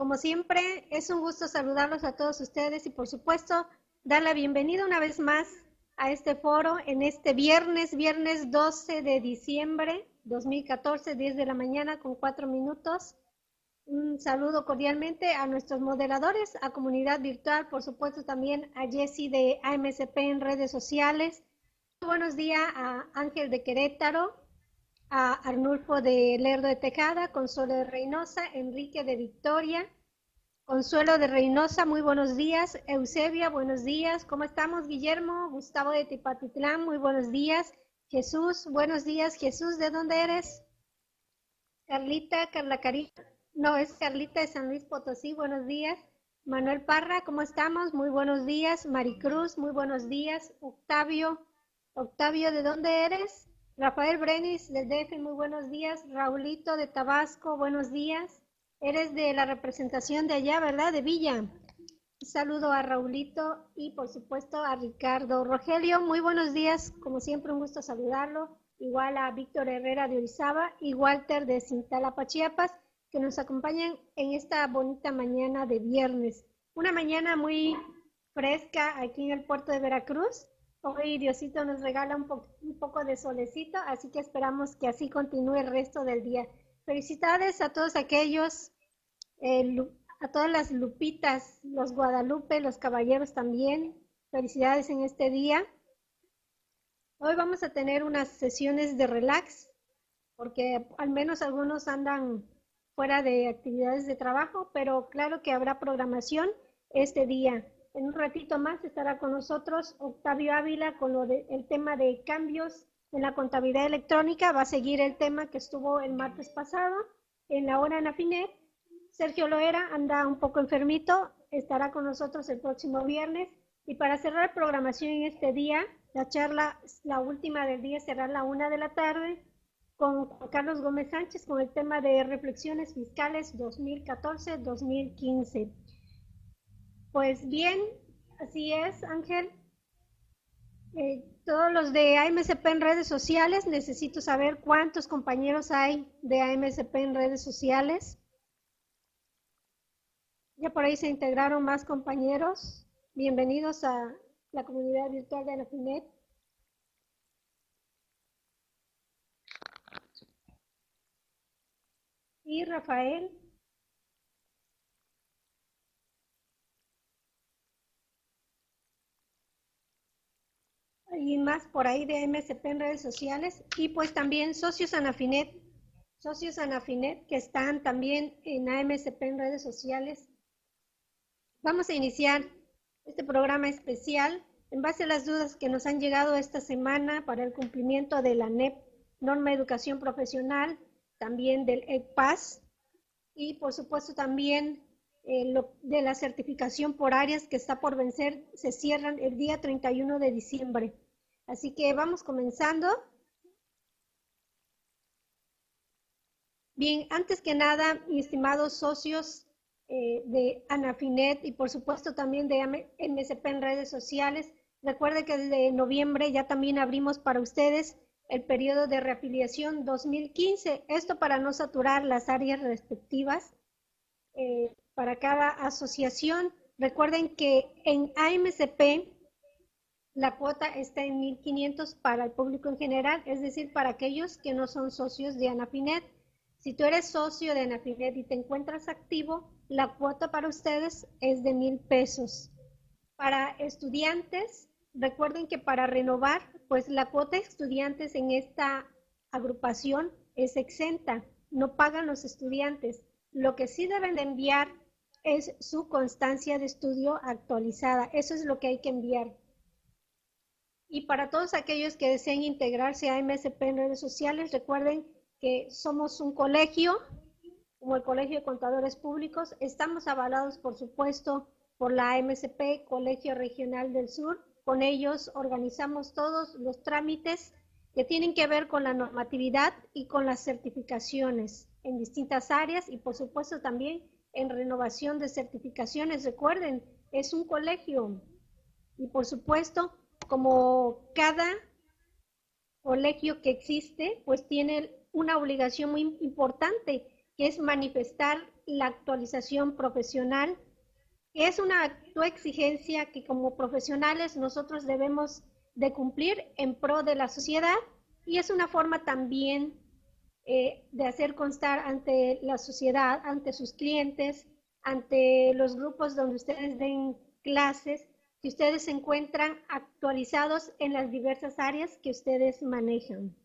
Como siempre, es un gusto saludarlos a todos ustedes y por supuesto dar la bienvenida una vez más a este foro en este viernes, viernes 12 de diciembre 2014, 10 de la mañana con 4 minutos. Un saludo cordialmente a nuestros moderadores, a comunidad virtual, por supuesto también a Jessy de AMSP en redes sociales. Buenos días a Ángel de Querétaro, a Arnulfo de Lerdo de Tejada, Consuelo de Reynosa, Enrique de Victoria, Consuelo de Reynosa, muy buenos días, Eusebia, buenos días, ¿cómo estamos? Guillermo, Gustavo de Tipatitlán, muy buenos días, Jesús, buenos días, Jesús, ¿de dónde eres? Carlita, Carla Carita, no, es Carlita de San Luis Potosí, buenos días. Manuel Parra, ¿cómo estamos? Muy buenos días. Maricruz, muy buenos días. Octavio, Octavio, ¿de dónde eres? Rafael Brenis del DF, muy buenos días. Raulito de Tabasco, buenos días. Eres de la representación de allá, ¿verdad? De Villa. Un saludo a Raulito y por supuesto a Ricardo. Rogelio, muy buenos días. Como siempre, un gusto saludarlo. Igual a Víctor Herrera de Orizaba y Walter de Cintalapa, Chiapas, que nos acompañan en esta bonita mañana de viernes. Una mañana muy fresca aquí en el puerto de Veracruz Hoy Diosito nos regala un, un, poco de solecito, así que esperamos que así continúe el resto del día. Felicidades a todos aquellos, eh, a todas las lupitas, los Guadalupe, los caballeros también. Felicidades en este día. Hoy vamos a tener unas sesiones de relax, porque al menos algunos andan fuera de actividades de trabajo, pero claro que habrá programación este día. En un ratito más estará con nosotros Octavio Ávila con el tema de cambios en la contabilidad electrónica. Va a seguir el tema que estuvo el martes pasado en la hora en Afinet. Sergio Loera anda un poco enfermito, estará con nosotros el próximo viernes. Y para cerrar programación en este día, la charla, la última del día será a la una de la tarde con Carlos Gómez Sánchez con el tema de reflexiones fiscales 2014-2015. Pues bien, así es, Ángel. Eh, todos los de AMSP en redes sociales, necesito saber cuántos compañeros hay de AMSP en redes sociales. Ya por ahí se integraron más compañeros. Bienvenidos a la comunidad virtual de Anafinet. Y Rafael. Y más por ahí de MSP en redes sociales y pues también socios Anafinet, socios Anafinet que están también en AMSP en redes sociales. Vamos a iniciar este programa especial en base a las dudas que nos han llegado esta semana para el cumplimiento de la NEP, Norma de Educación Profesional, también del EPAS y por supuesto también eh, lo, de la certificación por áreas que está por vencer se cierran el día 31 de diciembre. Así que vamos comenzando. Bien, antes que nada, mis estimados socios eh, de Anafinet y por supuesto también de MSP en redes sociales, recuerden que desde noviembre ya también abrimos para ustedes el periodo de reafiliación 2015, esto para no saturar las áreas respectivas eh, para cada asociación. Recuerden que en AMCP la cuota está en 1.500 para el público en general, es decir, para aquellos que no son socios de Anafinet. Si tú eres socio de Anafinet y te encuentras activo, la cuota para ustedes es de mil pesos. Para estudiantes, recuerden que para renovar, pues la cuota de estudiantes en esta agrupación es exenta, no pagan los estudiantes. Lo que sí deben de enviar es su constancia de estudio actualizada. Eso es lo que hay que enviar. Y para todos aquellos que deseen integrarse a MSP en redes sociales, recuerden que somos un colegio, como el Colegio de Contadores Públicos. Estamos avalados, por supuesto, por la MSP, Colegio Regional del Sur. Con ellos organizamos todos los trámites que tienen que ver con la normatividad y con las certificaciones en distintas áreas y, por supuesto, también en renovación de certificaciones. Recuerden, es un colegio y, por supuesto, como cada colegio que existe, pues tiene una obligación muy importante, que es manifestar la actualización profesional, es una exigencia que como profesionales nosotros debemos de cumplir en pro de la sociedad y es una forma también eh, de hacer constar ante la sociedad, ante sus clientes, ante los grupos donde ustedes den clases, que ustedes se encuentran actualizados en las diversas áreas que ustedes manejan.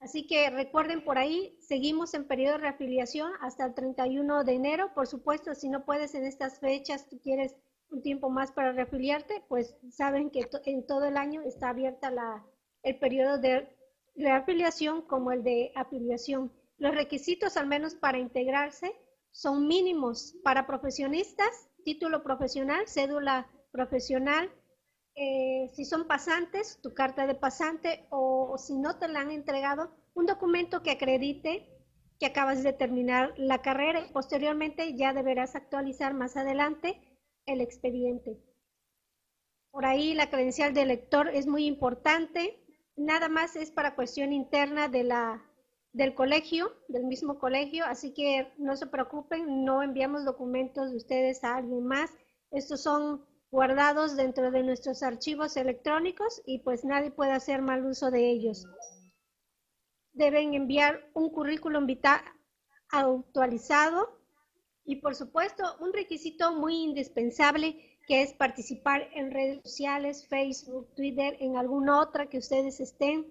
Así que recuerden por ahí, seguimos en periodo de reafiliación hasta el 31 de enero. Por supuesto, si no puedes en estas fechas, tú quieres un tiempo más para reafiliarte, pues saben que en todo el año está abierta la, el periodo de reafiliación como el de afiliación. Los requisitos, al menos para integrarse, son mínimos para profesionistas, título profesional, cédula profesional, eh, si son pasantes, tu carta de pasante o, si no te la han entregado, un documento que acredite que acabas de terminar la carrera y posteriormente ya deberás actualizar más adelante el expediente. Por ahí la credencial de lector es muy importante, nada más es para cuestión interna de la, del colegio, del mismo colegio, así que no se preocupen, no enviamos documentos de ustedes a alguien más. Estos son guardados dentro de nuestros archivos electrónicos y pues nadie puede hacer mal uso de ellos. Deben enviar un currículum vitae actualizado y por supuesto un requisito muy indispensable que es participar en redes sociales, Facebook, Twitter, en alguna otra que ustedes estén.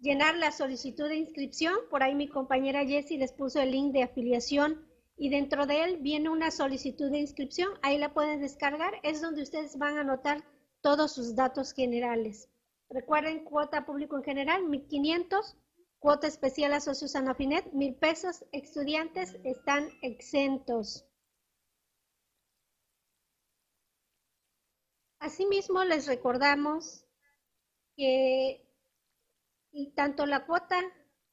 Llenar la solicitud de inscripción, por ahí mi compañera Jessie les puso el link de afiliación y dentro de él viene una solicitud de inscripción, ahí la pueden descargar, es donde ustedes van a anotar todos sus datos generales. Recuerden, cuota público en general, 1.500, cuota especial a socios Anafinet, 1.000 pesos, estudiantes están exentos. Asimismo, les recordamos que tanto la cuota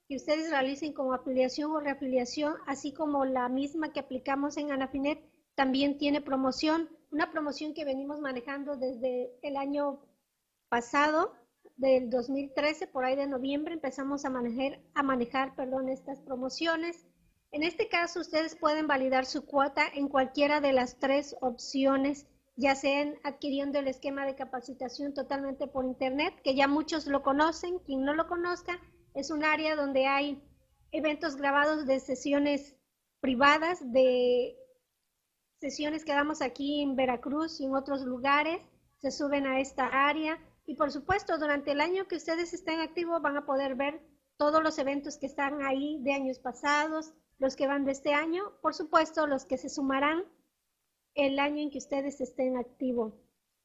que ustedes realicen como afiliación o reafiliación, así como la misma que aplicamos en Anafinet, también tiene promoción, una promoción que venimos manejando desde el año pasado, del 2013, por ahí de noviembre, empezamos a manejar, a manejar perdón, estas promociones. En este caso, ustedes pueden validar su cuota en cualquiera de las tres opciones, ya sean adquiriendo el esquema de capacitación totalmente por Internet, que ya muchos lo conocen, quien no lo conozca, es un área donde hay eventos grabados de sesiones privadas, de sesiones que damos aquí en Veracruz y en otros lugares, se suben a esta área. Y por supuesto, durante el año que ustedes estén activos van a poder ver todos los eventos que están ahí de años pasados, los que van de este año, por supuesto, los que se sumarán el año en que ustedes estén activos.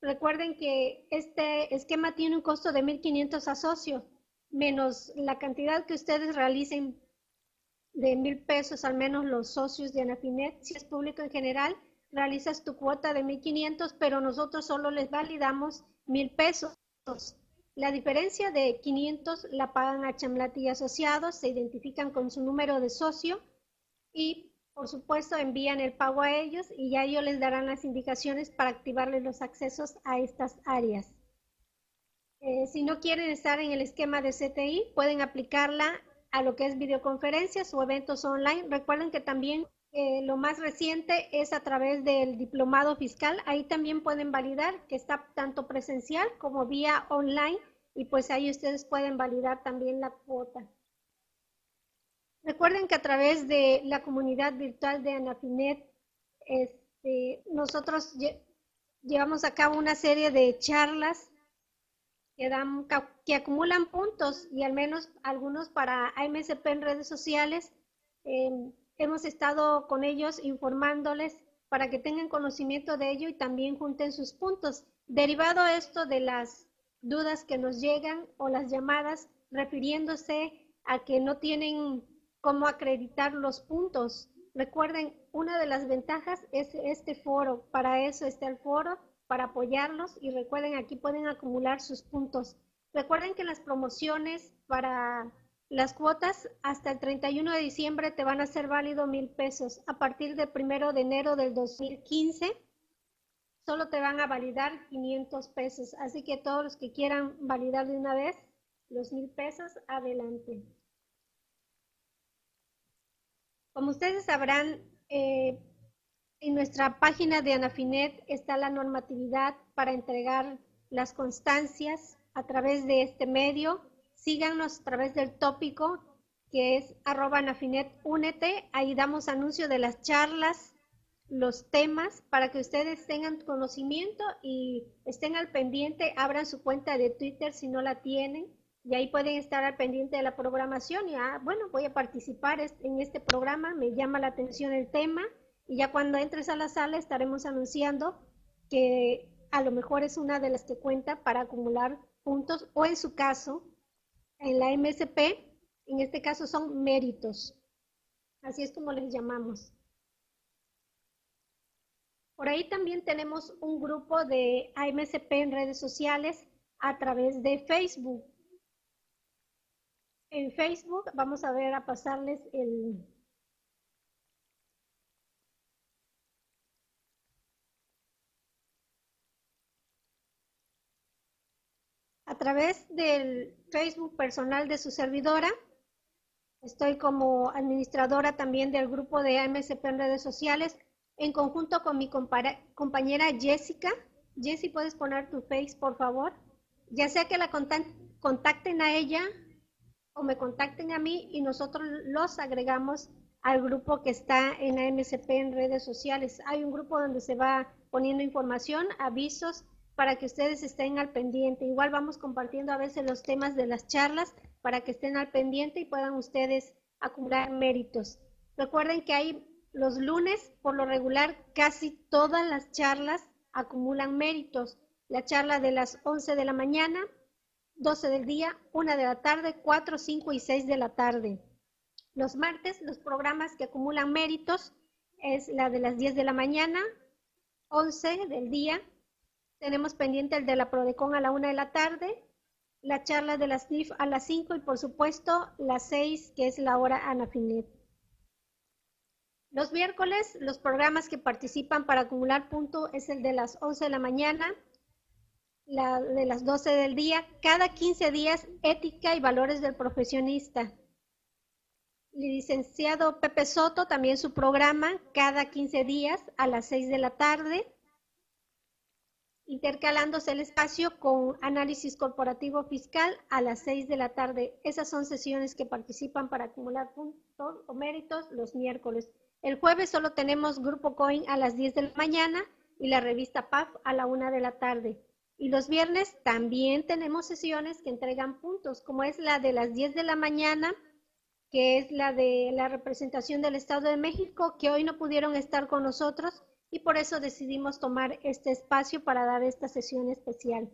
Recuerden que este esquema tiene un costo de 1.500 a socio menos la cantidad que ustedes realicen de mil pesos, al menos los socios de Anafinet, si es público en general, realizas tu cuota de 1.500, pero nosotros solo les validamos mil pesos. La diferencia de 500 la pagan a Chamlati y asociados, se identifican con su número de socio y por supuesto envían el pago a ellos y ya ellos les darán las indicaciones para activarles los accesos a estas áreas. Eh, si no quieren estar en el esquema de CTI, pueden aplicarla a lo que es videoconferencias o eventos online. Recuerden que también eh, lo más reciente es a través del diplomado fiscal. Ahí también pueden validar que está tanto presencial como vía online y pues ahí ustedes pueden validar también la cuota. Recuerden que a través de la comunidad virtual de Anafinet, este, nosotros llevamos a cabo una serie de charlas que, dan, que acumulan puntos y al menos algunos para AMSP en redes sociales. Em, hemos estado con ellos informándoles para que tengan conocimiento de ello y también junten sus puntos. Derivado esto de las dudas que nos llegan o las llamadas refiriéndose a que no tienen cómo acreditar los puntos. Recuerden, una de las ventajas es este foro. Para eso está el foro para apoyarlos y recuerden aquí pueden acumular sus puntos. Recuerden que las promociones para las cuotas hasta el 31 de diciembre te van a ser válido mil pesos. A partir del primero de enero del 2015 solo te van a validar 500 pesos. Así que todos los que quieran validar de una vez los mil pesos, adelante. Como ustedes sabrán, eh, en nuestra página de Anafinet está la normatividad para entregar las constancias a través de este medio. Síganos a través del tópico que es arroba Anafinet Únete. Ahí damos anuncio de las charlas, los temas para que ustedes tengan conocimiento y estén al pendiente. Abran su cuenta de Twitter si no la tienen y ahí pueden estar al pendiente de la programación y, ah, bueno, voy a participar en este programa, me llama la atención el tema y ya cuando entres a la sala estaremos anunciando que a lo mejor es una de las que cuenta para acumular puntos o en su caso, en la MSP, en este caso son méritos. Así es como les llamamos. Por ahí también tenemos un grupo de AMSP en redes sociales a través de Facebook en Facebook. Vamos a ver, a pasarles el... A través del Facebook personal de su servidora, estoy como administradora también del grupo de AMSP en redes sociales, en conjunto con mi compañera Jessica. Jessy, ¿puedes poner tu face, por favor? Ya sea que la contacten a ella o me contacten a mí y nosotros los agregamos al grupo que está en AMSP en redes sociales. Hay un grupo donde se va poniendo información, avisos para que ustedes estén al pendiente. Igual vamos compartiendo a veces los temas de las charlas para que estén al pendiente y puedan ustedes acumular méritos. Recuerden que hay los lunes, por lo regular, casi todas las charlas acumulan méritos. La charla de las 11 de la mañana, 12 del día, 1 de la tarde, 4, 5 y 6 de la tarde. Los martes, los programas que acumulan méritos es la de las 10 de la mañana, 11 del día. Tenemos pendiente el de la Prodecon a la 1 de la tarde, la charla de las NIF a las 5 y por supuesto las 6 que es la hora Anafinet. Los miércoles, los programas que participan para acumular punto es el de las 11 de la mañana, la de las 12 del día, cada 15 días, ética y valores del profesionista. Licenciado Pepe Soto, también su programa, cada 15 días a las 6 de la tarde, intercalándose el espacio con análisis corporativo fiscal a las 6 de la tarde. Esas son sesiones que participan para acumular puntos o méritos los miércoles. El jueves solo tenemos Grupo Coin a las 10 de la mañana y la revista PAF a la 1 de la tarde. Y los viernes también tenemos sesiones que entregan puntos, como es la de las 10 de la mañana, que es la de la representación del Estado de México, que hoy no pudieron estar con nosotros y por eso decidimos tomar este espacio para dar esta sesión especial.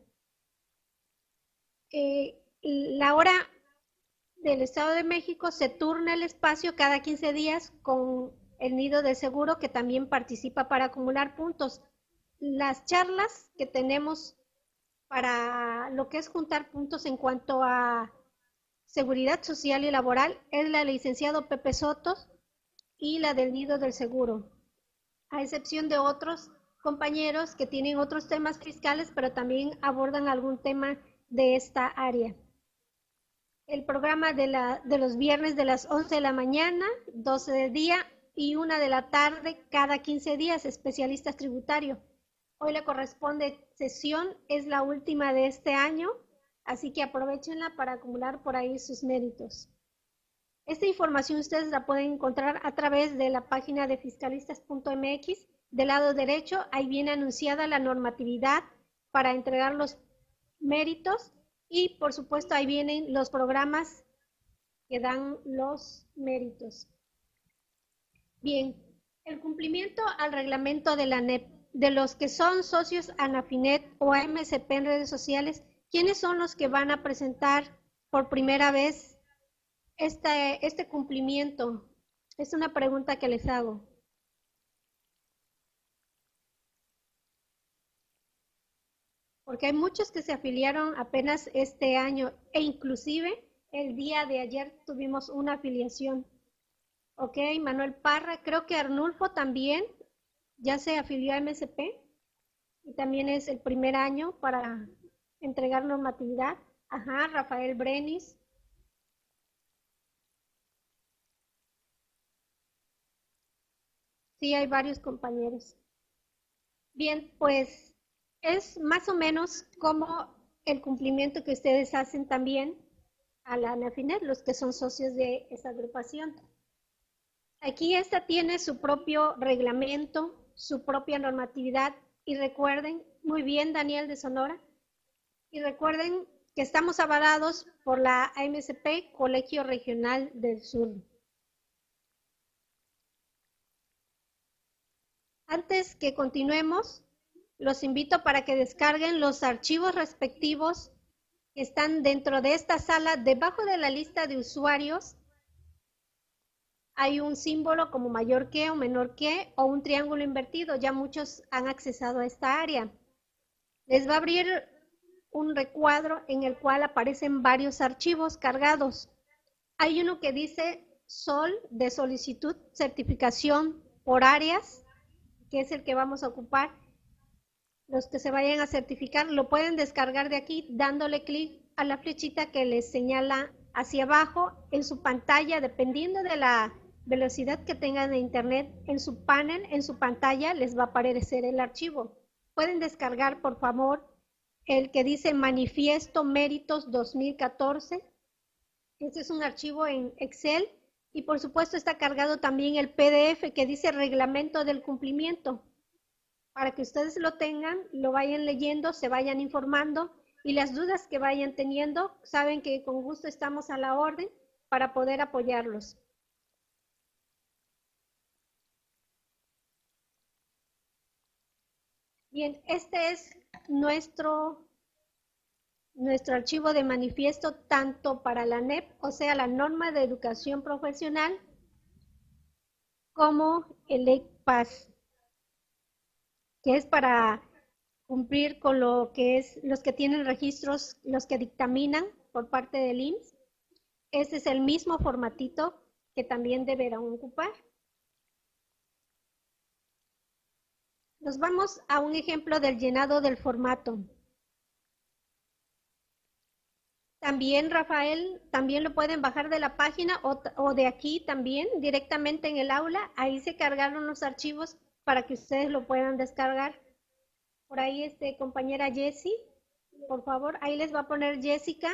Eh, la hora del Estado de México se turna el espacio cada 15 días con el nido de seguro que también participa para acumular puntos. Las charlas que tenemos para lo que es juntar puntos en cuanto a seguridad social y laboral es la licenciado Pepe Sotos y la del Nido del Seguro, a excepción de otros compañeros que tienen otros temas fiscales, pero también abordan algún tema de esta área. El programa de, la, de los viernes de las 11 de la mañana, 12 del día y 1 de la tarde cada 15 días, especialistas tributarios. Hoy le corresponde sesión, es la última de este año, así que aprovechenla para acumular por ahí sus méritos. Esta información ustedes la pueden encontrar a través de la página de fiscalistas.mx. Del lado derecho, ahí viene anunciada la normatividad para entregar los méritos y por supuesto ahí vienen los programas que dan los méritos. Bien, el cumplimiento al reglamento de la NEP de los que son socios Anafinet o AMSP en redes sociales, ¿quiénes son los que van a presentar por primera vez este, este cumplimiento? Es una pregunta que les hago. Porque hay muchos que se afiliaron apenas este año e inclusive el día de ayer tuvimos una afiliación. Ok, Manuel Parra, creo que Arnulfo también ya se afilió a MSP y también es el primer año para entregar normatividad. Ajá, Rafael Brenis. Sí, hay varios compañeros. Bien, pues es más o menos como el cumplimiento que ustedes hacen también a la ANAFINET, los que son socios de esa agrupación. Aquí esta tiene su propio reglamento, su propia normatividad y recuerden, muy bien Daniel de Sonora, y recuerden que estamos avalados por la AMSP, Colegio Regional del Sur. Antes que continuemos, los invito para que descarguen los archivos respectivos que están dentro de esta sala. Debajo de la lista de usuarios hay un símbolo como mayor que o menor que o un triángulo invertido. Ya muchos han accesado a esta área. Les va a abrir un recuadro en el cual aparecen varios archivos cargados. Hay uno que dice SOL de solicitud certificación por áreas, que es el que vamos a ocupar los que se vayan a certificar lo pueden descargar de aquí dándole clic a la flechita que les señala hacia abajo en su pantalla, dependiendo de la velocidad que tengan de internet, en su panel, en su pantalla les va a aparecer el archivo. Pueden descargar, por favor, el que dice Manifiesto Méritos 2014. Este es un archivo en Excel y por supuesto está cargado también el PDF que dice Reglamento del Cumplimiento para que ustedes lo tengan, lo vayan leyendo, se vayan informando y las dudas que vayan teniendo, saben que con gusto estamos a la orden para poder apoyarlos. Bien, este es nuestro, nuestro archivo de manifiesto tanto para la NEP, o sea, la norma de educación profesional, como el ECPAS que es para cumplir con lo que es los que tienen registros, los que dictaminan por parte del IMSS. Ese es el mismo formatito que también deberán ocupar. Nos vamos a un ejemplo del llenado del formato. También, Rafael, también lo pueden bajar de la página o, de aquí también, directamente en el aula. Ahí se cargaron los archivos para que ustedes lo puedan descargar. Por ahí, este, compañera Jessie, por favor, ahí les va a poner Jessica.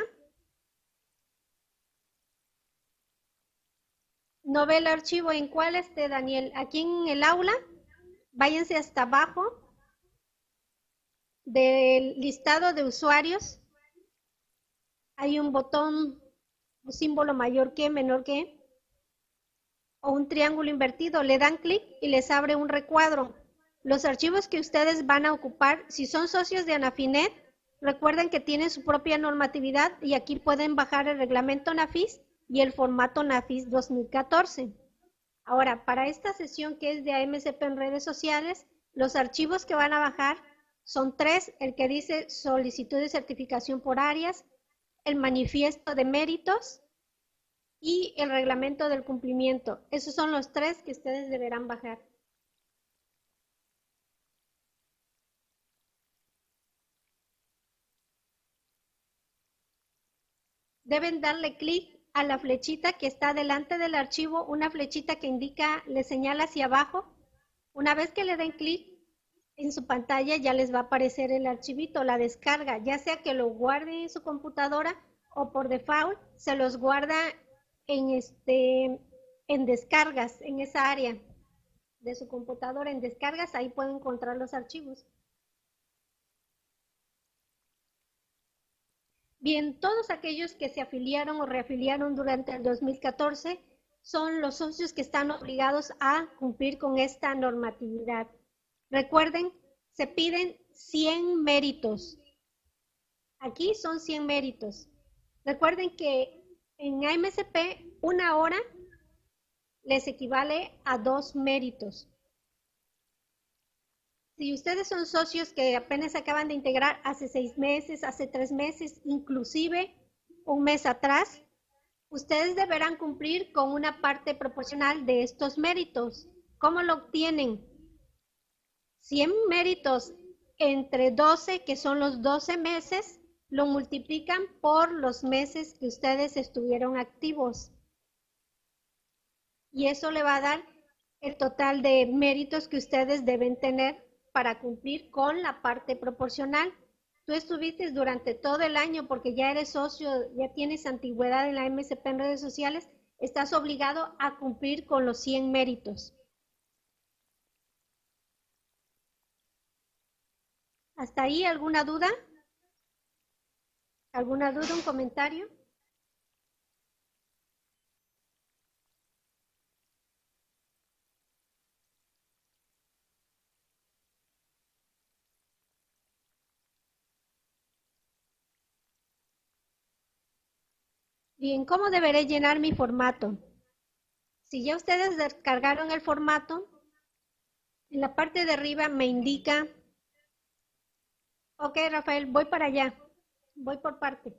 No ve el archivo en cuál esté, Daniel. Aquí en el aula, váyanse hasta abajo del listado de usuarios. Hay un botón, un símbolo mayor que, menor que o un triángulo invertido, le dan clic y les abre un recuadro. Los archivos que ustedes van a ocupar, si son socios de Anafinet, recuerden que tienen su propia normatividad y aquí pueden bajar el reglamento NAFIS y el formato NAFIS 2014. Ahora, para esta sesión que es de AMCP en redes sociales, los archivos que van a bajar son tres, el que dice solicitud de certificación por áreas, el manifiesto de méritos y el reglamento del cumplimiento. Esos son los tres que ustedes deberán bajar. Deben darle clic a la flechita que está delante del archivo, una flechita que indica, le señala hacia abajo. Una vez que le den clic en su pantalla ya les va a aparecer el archivito, la descarga, ya sea que lo guarden en su computadora o por default se los guarda en, este, en descargas, en esa área de su computadora, en descargas, ahí pueden encontrar los archivos. Bien, todos aquellos que se afiliaron o reafiliaron durante el 2014 son los socios que están obligados a cumplir con esta normatividad. Recuerden, se piden 100 méritos. Aquí son 100 méritos. Recuerden que en AMSP, una hora les equivale a dos méritos. Si ustedes son socios que apenas acaban de integrar hace seis meses, hace tres meses, inclusive un mes atrás, ustedes deberán cumplir con una parte proporcional de estos méritos. ¿Cómo lo obtienen? 100 méritos entre 12, que son los 12 meses, lo multiplican por los meses que ustedes estuvieron activos. Y eso le va a dar el total de méritos que ustedes deben tener para cumplir con la parte proporcional. Tú estuviste durante todo el año porque ya eres socio, ya tienes antigüedad en la MSP en redes sociales, estás obligado a cumplir con los 100 méritos. ¿Hasta ahí alguna duda? ¿Alguna duda, un comentario? Bien, ¿cómo deberé llenar mi formato? Si ya ustedes descargaron el formato, en la parte de arriba me indica, ok Rafael, voy para allá, voy por parte.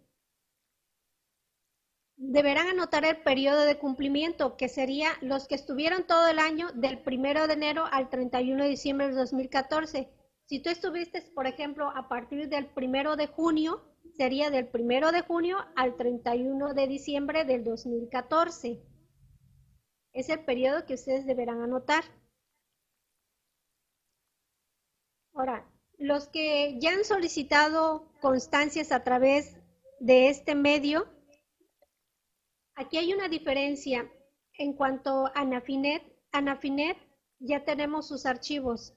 Deberán anotar el periodo de cumplimiento, que sería los que estuvieron todo el año del 1 de enero al 31 de diciembre de 2014. Si tú estuviste, por ejemplo, a partir del 1 de junio, sería del 1 de junio al 31 de diciembre del 2014. Es el periodo que ustedes deberán anotar. Ahora, los que ya han solicitado constancias a través de este medio, aquí hay una diferencia en cuanto a Anafinet. Anafinet ya tenemos sus archivos,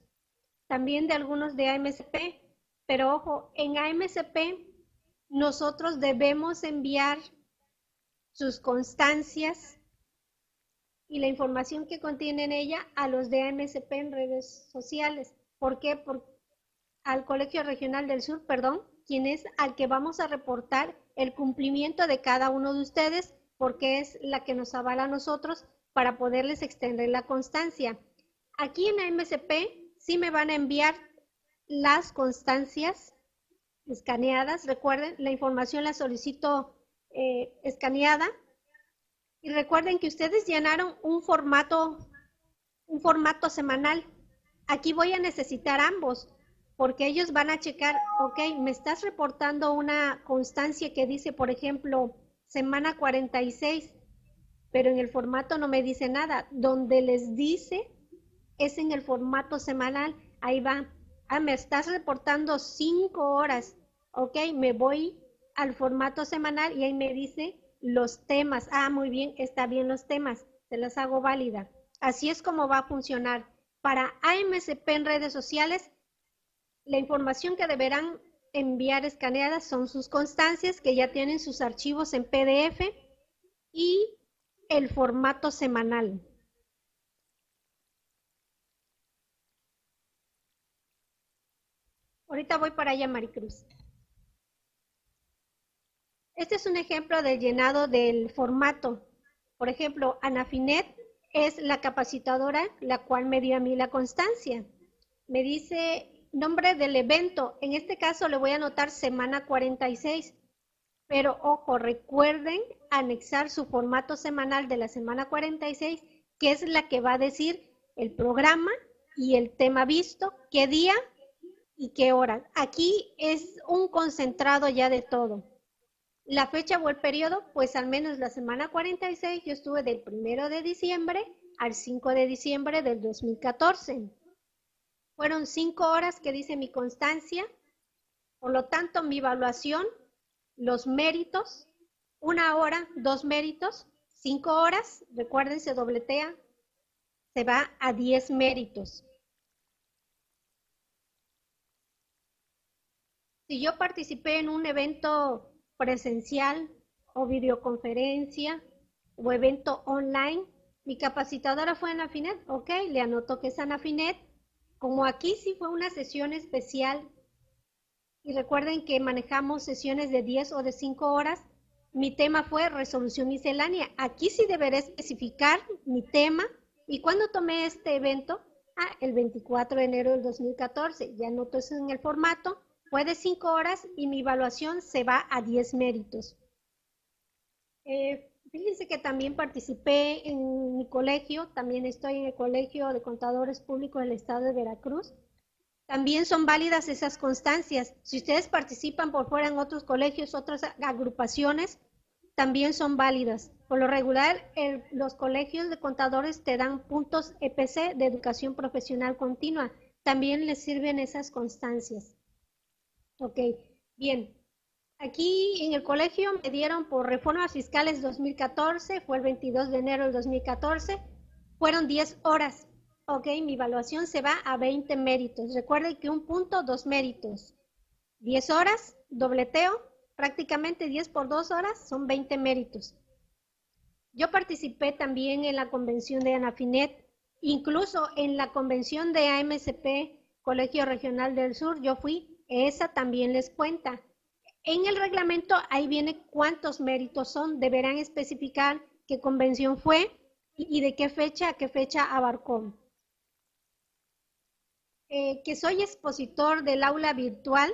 también de algunos de AMSP, pero ojo, en AMSP nosotros debemos enviar sus constancias y la información que contiene en ella a los de AMSP en redes sociales. ¿Por qué? Por, al Colegio Regional del Sur, perdón, quien es al que vamos a reportar el cumplimiento de cada uno de ustedes, porque es la que nos avala a nosotros para poderles extender la constancia. Aquí en AMSP sí me van a enviar las constancias escaneadas. Recuerden, la información la solicito eh, escaneada. Y recuerden que ustedes llenaron un formato, un formato semanal. Aquí voy a necesitar ambos, porque ellos van a checar, ok, me estás reportando una constancia que dice, por ejemplo, semana 46, pero en el formato no me dice nada. Donde les dice es en el formato semanal. Ahí va. Ah, me estás reportando cinco horas ok, me voy al formato semanal y ahí me dice los temas. Ah, muy bien, está bien los temas, se las hago válida. Así es como va a funcionar. Para AMSP en redes sociales, la información que deberán enviar escaneadas son sus constancias que ya tienen sus archivos en PDF y el formato semanal. Ahorita voy para allá, Maricruz. Este es un ejemplo del llenado del formato. Por ejemplo, Anafinet es la capacitadora la cual me dio a mí la constancia. Me dice nombre del evento. En este caso le voy a anotar semana 46. Pero ojo, recuerden anexar su formato semanal de la semana 46, que es la que va a decir el programa y el tema visto, qué día y qué hora. Aquí es un concentrado ya de todo. La fecha o el periodo, pues al menos la semana 46 yo estuve del 1 de diciembre al 5 de diciembre del 2014. Fueron cinco horas que dice mi constancia, por lo tanto mi evaluación, los méritos, una hora, dos méritos, cinco horas, recuerden, se dobletea, se va a 10 méritos. Si yo participé en un evento presencial o videoconferencia o evento online. Mi capacitadora fue Anafinet, ok, le anoto que es Anafinet. Como aquí sí fue una sesión especial y recuerden que manejamos sesiones de 10 o de 5 horas, mi tema fue resolución miscelánea. Aquí sí deberé especificar mi tema y cuando tomé este evento, ah, el 24 de enero del 2014, ya anoto eso en el formato fue de 5 horas y mi evaluación se va a 10 méritos. Eh, fíjense que también participé en mi colegio, también estoy en el Colegio de Contadores Públicos del Estado de Veracruz. También son válidas esas constancias. Si ustedes participan por fuera en otros colegios, otras agrupaciones, también son válidas. Por lo regular, los colegios de contadores te dan puntos EPC de educación profesional continua. También les sirven esas constancias. Ok, bien. Aquí en el colegio me dieron por reformas fiscales 2014, fue el 22 de enero del 2014, fueron 10 horas. Ok, mi evaluación se va a 20 méritos. Recuerden que un punto, dos méritos. 10 horas, dobleteo, prácticamente 10 por 2 horas son 20 méritos. Yo participé también en la convención de Anafinet, incluso en la convención de AMCP, Colegio Regional del Sur, yo fui, esa también les cuenta. En el reglamento ahí viene cuántos méritos son, deberán especificar qué convención fue y de qué fecha a qué fecha abarcó. Eh, que soy expositor del aula virtual,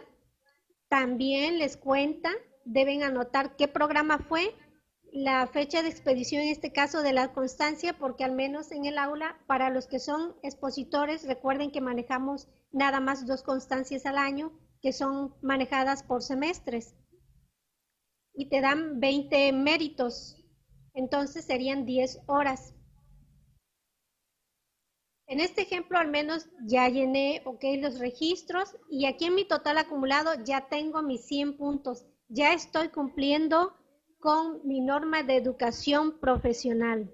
también les cuenta, deben anotar qué programa fue, la fecha de expedición en este caso de la constancia, porque al menos en el aula, para los que son expositores, recuerden que manejamos nada más dos constancias al año, que son manejadas por semestres. Y te dan 20 méritos, entonces serían 10 horas. En este ejemplo al menos ya llené ok los registros y aquí en mi total acumulado ya tengo mis 100 puntos. Ya estoy cumpliendo con mi norma de educación profesional.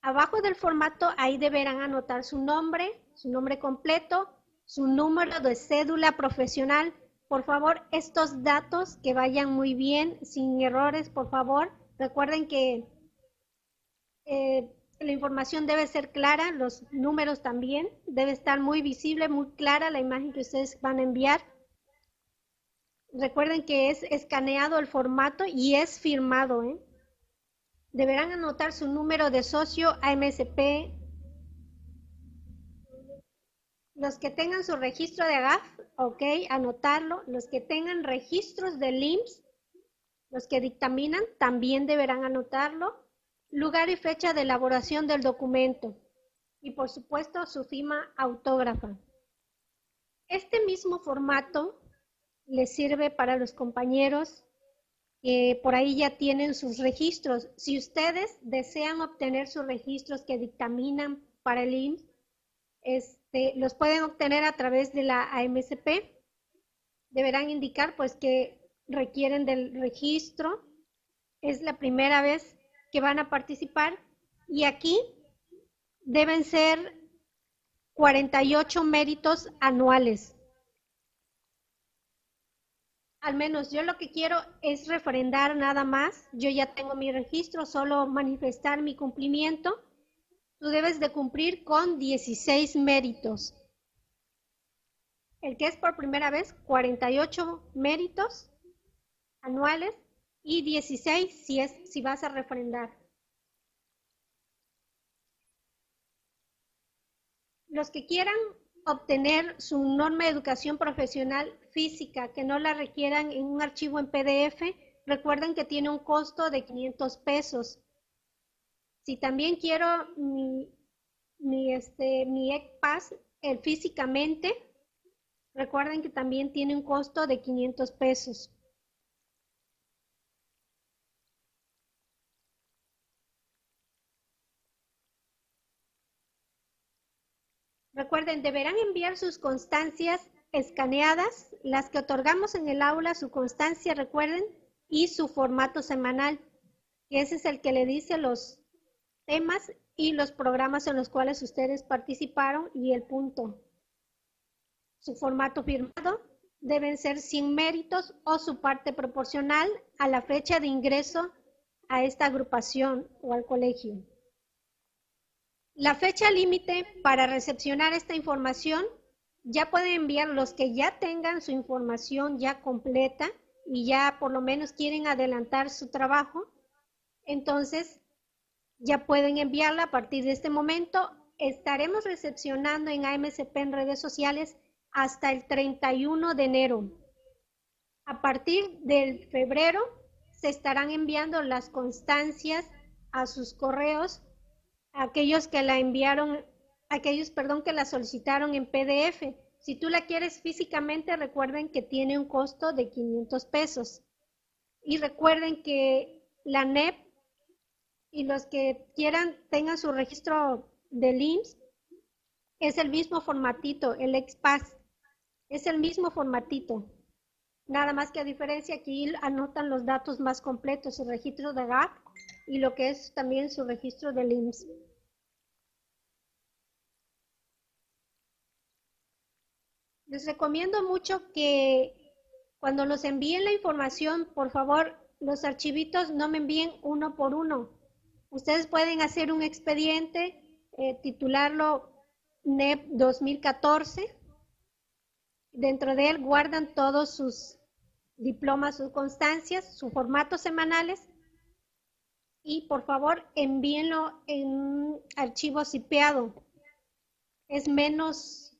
Abajo del formato ahí deberán anotar su nombre, su nombre completo, su número de cédula profesional. Por favor, estos datos que vayan muy bien, sin errores, por favor. Recuerden que eh, la información debe ser clara, los números también, debe estar muy visible, muy clara la imagen que ustedes van a enviar. Recuerden que es escaneado el formato y es firmado. ¿eh? Deberán anotar su número de socio AMSP. Los que tengan su registro de AGAF, ok, anotarlo. Los que tengan registros de LIMS, los que dictaminan, también deberán anotarlo lugar y fecha de elaboración del documento y por supuesto su firma autógrafa. Este mismo formato les sirve para los compañeros que por ahí ya tienen sus registros. Si ustedes desean obtener sus registros que dictaminan para el IMSS, este, los pueden obtener a través de la AMSP. Deberán indicar pues que requieren del registro. Es la primera vez que van a participar y aquí deben ser 48 méritos anuales. Al menos yo lo que quiero es refrendar nada más. Yo ya tengo mi registro, solo manifestar mi cumplimiento. Tú debes de cumplir con 16 méritos. El que es por primera vez, 48 méritos anuales y 16 si, es, si vas a refrendar. Los que quieran obtener su norma de educación profesional física, que no la requieran en un archivo en PDF, recuerden que tiene un costo de 500 pesos. Si también quiero mi, mi, este, mi ECPAS el, físicamente, recuerden que también tiene un costo de 500 pesos. Recuerden, deberán enviar sus constancias escaneadas, las que otorgamos en el aula, su constancia, recuerden, y su formato semanal, ese es el que le dice los temas y los programas en los cuales ustedes participaron y el punto. Su formato firmado deben ser sin méritos o su parte proporcional a la fecha de ingreso a esta agrupación o al colegio. La fecha límite para recepcionar esta información ya pueden enviar los que ya tengan su información ya completa y ya por lo menos quieren adelantar su trabajo. Entonces, ya pueden enviarla a partir de este momento. Estaremos recepcionando en AMCP en redes sociales hasta el 31 de enero. A partir del febrero se estarán enviando las constancias a sus correos aquellos que la enviaron, aquellos, perdón, que la solicitaron en PDF. Si tú la quieres físicamente, recuerden que tiene un costo de 500 pesos. Y recuerden que la NEP y los que quieran tengan su registro de IMSS es el mismo formatito, el XPass. Es el mismo formatito. Nada más que a diferencia aquí anotan los datos más completos, su registro de GAP y lo que es también su registro del IMSS. Les recomiendo mucho que cuando nos envíen la información, por favor, los archivitos no me envíen uno por uno. Ustedes pueden hacer un expediente, eh, titularlo NEP 2014. Dentro de él guardan todos sus diplomas, sus constancias, sus formatos semanales y por favor envíenlo en archivo cipeado. Es menos,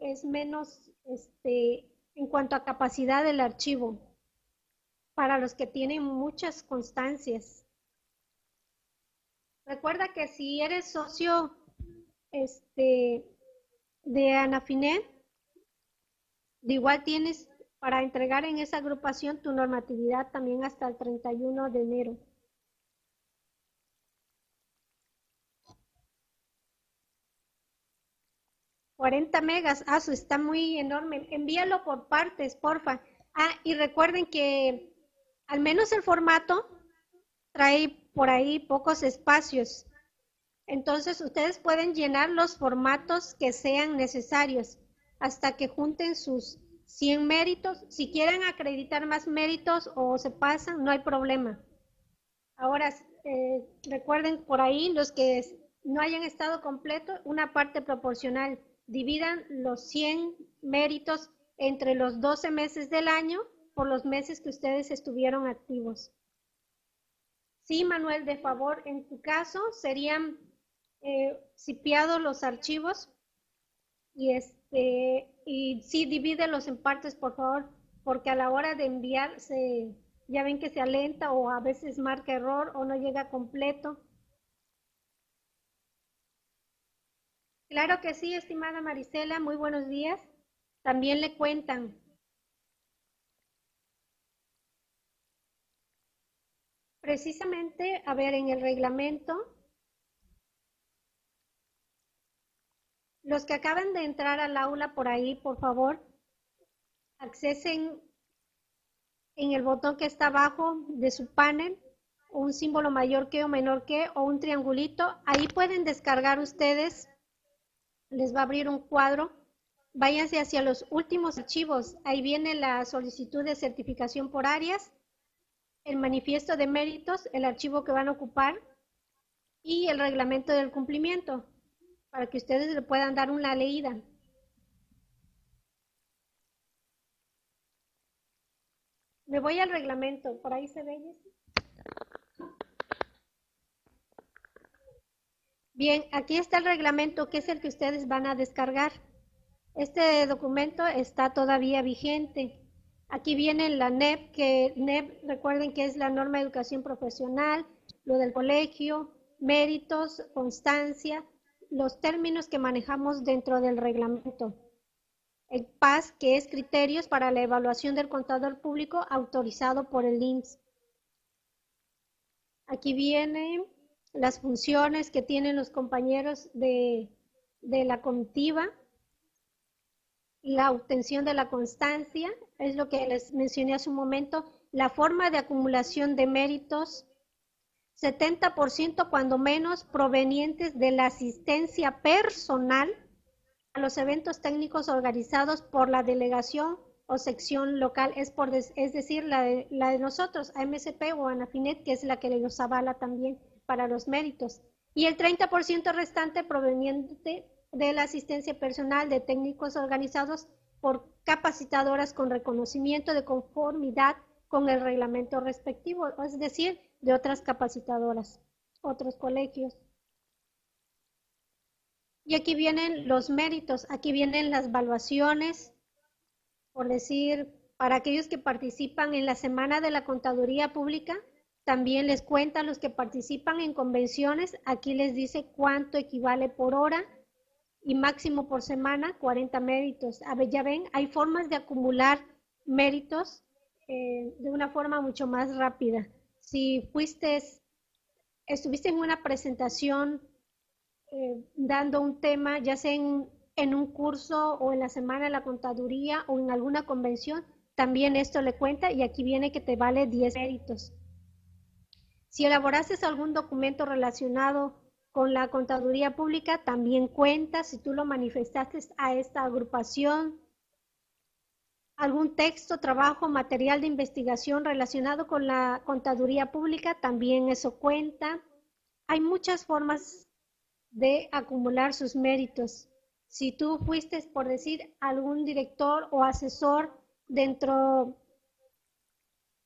es menos, este, en cuanto a capacidad del archivo, para los que tienen muchas constancias. Recuerda que si eres socio este, de Anafinet, de igual tienes para entregar en esa agrupación tu normatividad también hasta el 31 de enero. ¿40 megas? Ah, está muy enorme. Envíalo por partes, porfa. Ah, y recuerden que al menos el formato trae por ahí pocos espacios. Entonces ustedes pueden llenar los formatos que sean necesarios hasta que junten sus 100 méritos. Si quieren acreditar más méritos o se pasan, no hay problema. Ahora, eh, recuerden por ahí los que no hayan estado completos, una parte proporcional. Dividan los 100 méritos entre los 12 meses del año por los meses que ustedes estuvieron activos. Sí, Manuel, de favor, en tu caso serían eh, los archivos y este y sí divídelos en partes por favor porque a la hora de enviar se ya ven que se alenta o a veces marca error o no llega completo. Claro que sí estimada Marisela muy buenos días. También le cuentan precisamente a ver en el reglamento Los que acaban de entrar al aula por ahí, por favor, accesen en el botón que está abajo de su panel, un símbolo mayor que o menor que o un triangulito. Ahí pueden descargar ustedes, les va a abrir un cuadro. Váyanse hacia los últimos archivos. Ahí viene la solicitud de certificación por áreas, el manifiesto de méritos, el archivo que van a ocupar y el reglamento del cumplimiento para que ustedes le puedan dar una leída. Me voy al reglamento, por ahí se ve. Bien, aquí está el reglamento que es el que ustedes van a descargar. Este documento está todavía vigente. Aquí viene la NEP, que NEP recuerden que es la norma de educación profesional, lo del colegio, méritos, constancia, los términos que manejamos dentro del reglamento. El PAS, que es criterios para la evaluación del contador público autorizado por el IMSS. Aquí vienen las funciones que tienen los compañeros de, de la comitiva, la obtención de la constancia, es lo que les mencioné hace un momento, la forma de acumulación de méritos, 70% cuando menos provenientes de la asistencia personal a los eventos técnicos organizados por la delegación o sección local, es, por es decir, la de, la de nosotros, AMCP o ANAFINET, que es la que nos avala también para los méritos. Y el 30% restante proveniente de la asistencia personal de técnicos organizados por capacitadoras con reconocimiento de conformidad con el reglamento respectivo, es decir, de otras capacitadoras, otros colegios. Y aquí vienen los méritos, aquí vienen las evaluaciones, por decir, para aquellos que participan en la Semana de la Contaduría Pública, también les cuenta los que participan en convenciones, aquí les dice cuánto equivale por hora y máximo por semana 40 méritos. A ver, ya ven, hay formas de acumular méritos eh, de una forma mucho más rápida. Si fuiste, estuviste en una presentación eh, dando un tema, ya sea en, en un curso o en la semana de la contaduría o en alguna convención, también esto le cuenta y aquí viene que te vale 10 méritos. Si elaboraste algún documento relacionado con la contaduría pública, también cuenta si tú lo manifestaste a esta agrupación. Algún texto, trabajo, material de investigación relacionado con la contaduría pública, también eso cuenta. Hay muchas formas de acumular sus méritos. Si tú fuiste, por decir, algún director o asesor dentro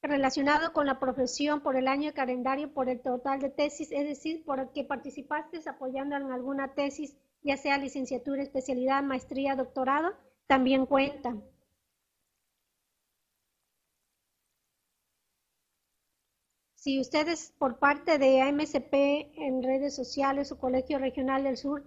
relacionado con la profesión por el año de calendario, por el total de tesis, es decir, por que participaste apoyando en alguna tesis, ya sea licenciatura, especialidad, maestría, doctorado, también cuenta. Si ustedes por parte de AMCP en redes sociales o Colegio Regional del Sur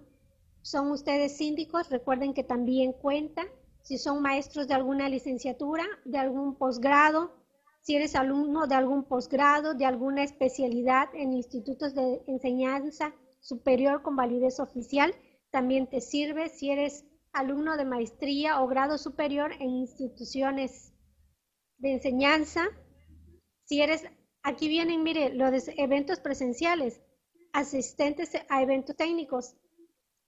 son ustedes síndicos, recuerden que también cuenta. Si son maestros de alguna licenciatura, de algún posgrado, si eres alumno de algún posgrado, de alguna especialidad en institutos de enseñanza superior con validez oficial, también te sirve si eres alumno de maestría o grado superior en instituciones de enseñanza. Si eres, aquí vienen, mire, los eventos presenciales, asistentes a eventos técnicos.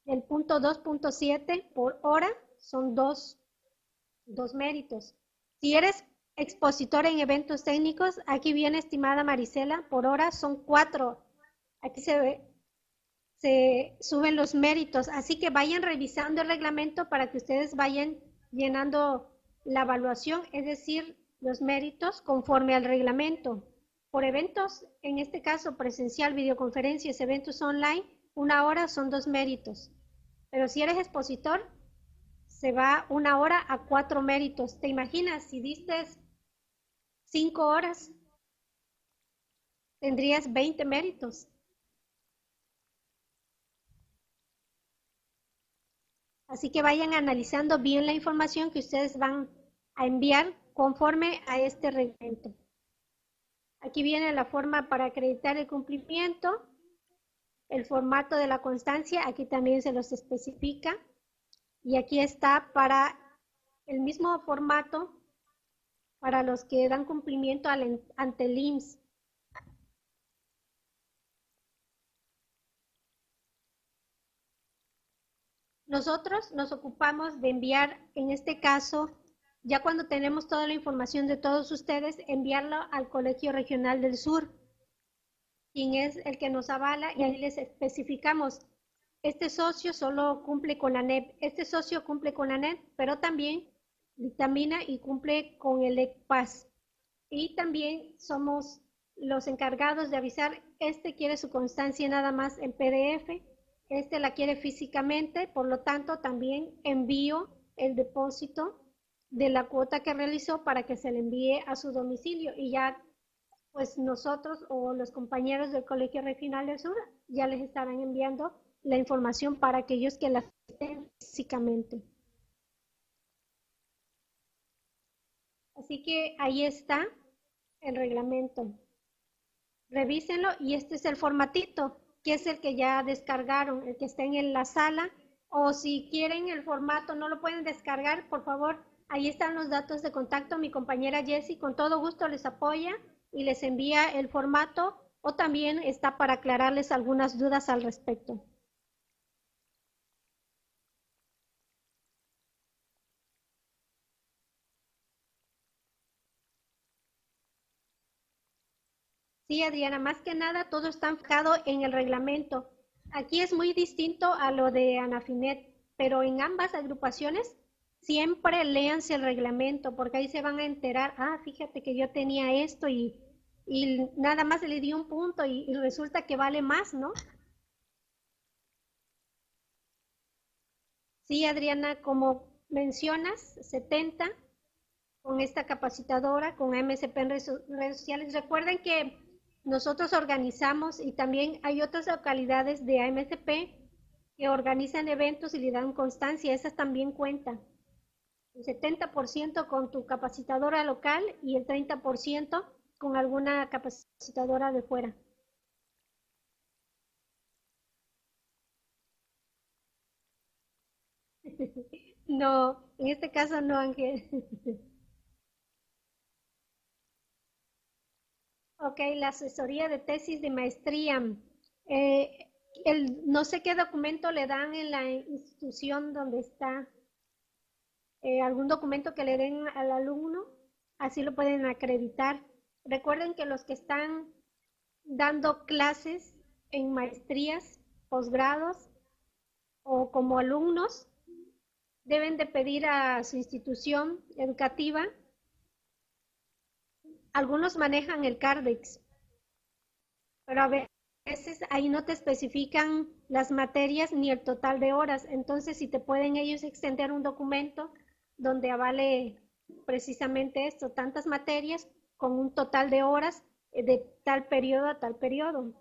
El punto 2.7 por hora son dos, dos méritos. Si eres expositor en eventos técnicos. Aquí viene, estimada Marisela, por hora son cuatro. Aquí se ve, se suben los méritos. Así que vayan revisando el reglamento para que ustedes vayan llenando la evaluación, es decir, los méritos conforme al reglamento. Por eventos, en este caso presencial, videoconferencias, eventos online, una hora son dos méritos. Pero si eres expositor, se va una hora a cuatro méritos. ¿Te imaginas si diste cinco horas, tendrías 20 méritos. Así que vayan analizando bien la información que ustedes van a enviar conforme a este reglamento. Aquí viene la forma para acreditar el cumplimiento, el formato de la constancia, aquí también se los especifica. Y aquí está para el mismo formato para los que dan cumplimiento ante el IMSS. Nosotros nos ocupamos de enviar, en este caso, ya cuando tenemos toda la información de todos ustedes, enviarlo al Colegio Regional del Sur, quien es el que nos avala y ahí les especificamos, este socio solo cumple con la NEP, este socio cumple con la NEP, pero también y cumple con el ECPAS. Y también somos los encargados de avisar, este quiere su constancia nada más en PDF, este la quiere físicamente, por lo tanto también envío el depósito de la cuota que realizó para que se le envíe a su domicilio y ya pues nosotros o los compañeros del Colegio Regional del Sur ya les estarán enviando la información para aquellos que la tengan físicamente. Así que ahí está el reglamento. Revísenlo y este es el formatito, que es el que ya descargaron, el que está en la sala. O si quieren el formato, no lo pueden descargar, por favor, ahí están los datos de contacto. Mi compañera Jessie con todo gusto les apoya y les envía el formato o también está para aclararles algunas dudas al respecto. Sí, Adriana, más que nada todo está enfocado en el reglamento. Aquí es muy distinto a lo de Anafinet, pero en ambas agrupaciones siempre léanse el reglamento porque ahí se van a enterar, ah, fíjate que yo tenía esto y, nada más le di un punto y, y resulta que vale más, ¿no? Sí, Adriana, como mencionas, 70 con esta capacitadora, con MSP en redes sociales. Recuerden que nosotros organizamos y también hay otras localidades de AMSP que organizan eventos y le dan constancia, esas también cuentan. El 70% con tu capacitadora local y el 30% con alguna capacitadora de fuera. No, en este caso no, Ángel. Ok, la asesoría de tesis de maestría. Eh, el, no sé qué documento le dan en la institución donde está. Eh, algún documento que le den al alumno, así lo pueden acreditar. Recuerden que los que están dando clases en maestrías, posgrados o como alumnos, deben de pedir a su institución educativa. Algunos manejan el CARDEX, pero a veces ahí no te especifican las materias ni el total de horas. Entonces, si te pueden ellos extender un documento donde avale precisamente esto, tantas materias con un total de horas de tal periodo a tal periodo.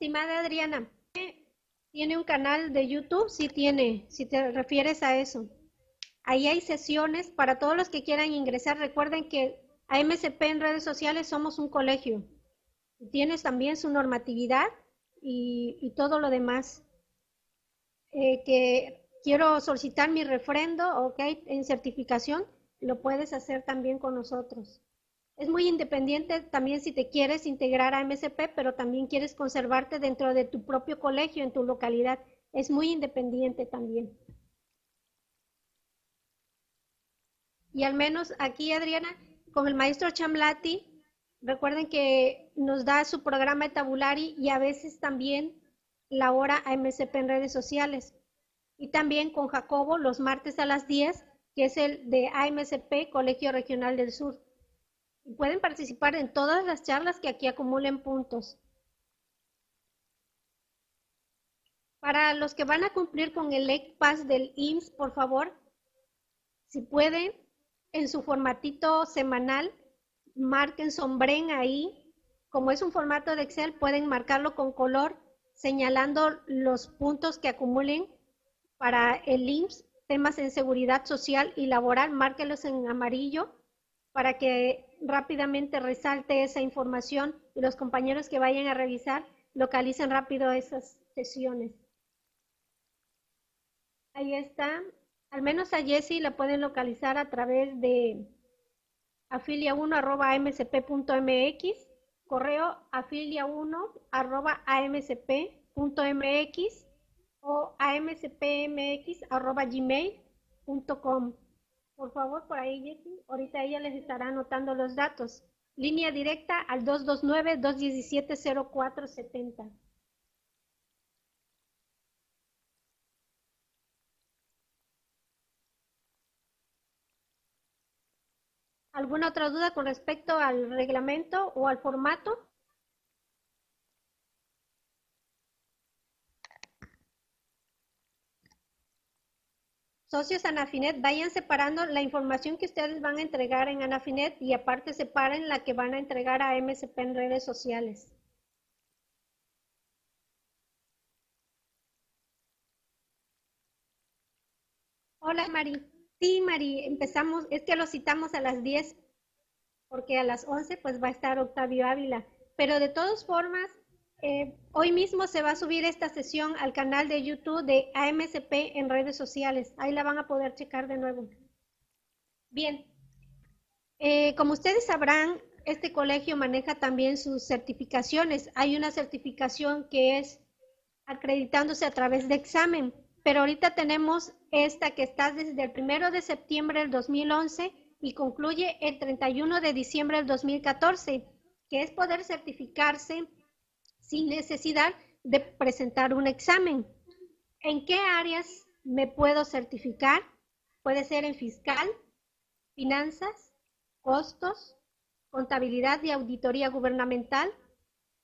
Estimada Adriana, ¿tiene un canal de YouTube? Sí tiene, si te refieres a eso. Ahí hay sesiones para todos los que quieran ingresar. Recuerden que a MSP en redes sociales somos un colegio. Tienes también su normatividad y, todo lo demás. Eh, que quiero solicitar mi refrendo, ok, en certificación, lo puedes hacer también con nosotros. Es muy independiente también si te quieres integrar a MSP, pero también quieres conservarte dentro de tu propio colegio, en tu localidad. Es muy independiente también. Y al menos aquí, Adriana, con el maestro Chamlati, recuerden que nos da su programa de tabulari y a veces también la hora a MSP en redes sociales. Y también con Jacobo los martes a las 10, que es el de AMSP, Colegio Regional del Sur pueden participar en todas las charlas que aquí acumulen puntos. Para los que van a cumplir con el pass del IMSS, por favor, si pueden, en su formatito semanal, marquen, sombren ahí. Como es un formato de Excel, pueden marcarlo con color, señalando los puntos que acumulen para el IMSS, temas en seguridad social y laboral, márquenlos en amarillo para que rápidamente resalte esa información y los compañeros que vayan a revisar localicen rápido esas sesiones. Ahí está. Al menos a Jessie la pueden localizar a través de afilia1.amsp.mx, correo afilia1.amsp.mx o amspmx.gmail.com. Por favor, por ahí, Jessy. Ahorita ella les estará anotando los datos. Línea directa al 229-217-0470. ¿Alguna otra duda con respecto al reglamento o al formato? Socios Anafinet, vayan separando la información que ustedes van a entregar en Anafinet y aparte separen la que van a entregar a MSP en redes sociales. Hola Mari. Sí, Mari, empezamos, es que lo citamos a las 10 porque a las 11 pues va a estar Octavio Ávila. Pero de todas formas, eh, hoy mismo se va a subir esta sesión al canal de YouTube de AMSP en redes sociales. Ahí la van a poder checar de nuevo. Bien, eh, como ustedes sabrán, este colegio maneja también sus certificaciones. Hay una certificación que es acreditándose a través de examen, pero ahorita tenemos esta que está desde el primero de septiembre del 2011 y concluye el 31 de diciembre del 2014, que es poder certificarse sin necesidad de presentar un examen. ¿En qué áreas me puedo certificar? Puede ser en fiscal, finanzas, costos, contabilidad y auditoría gubernamental,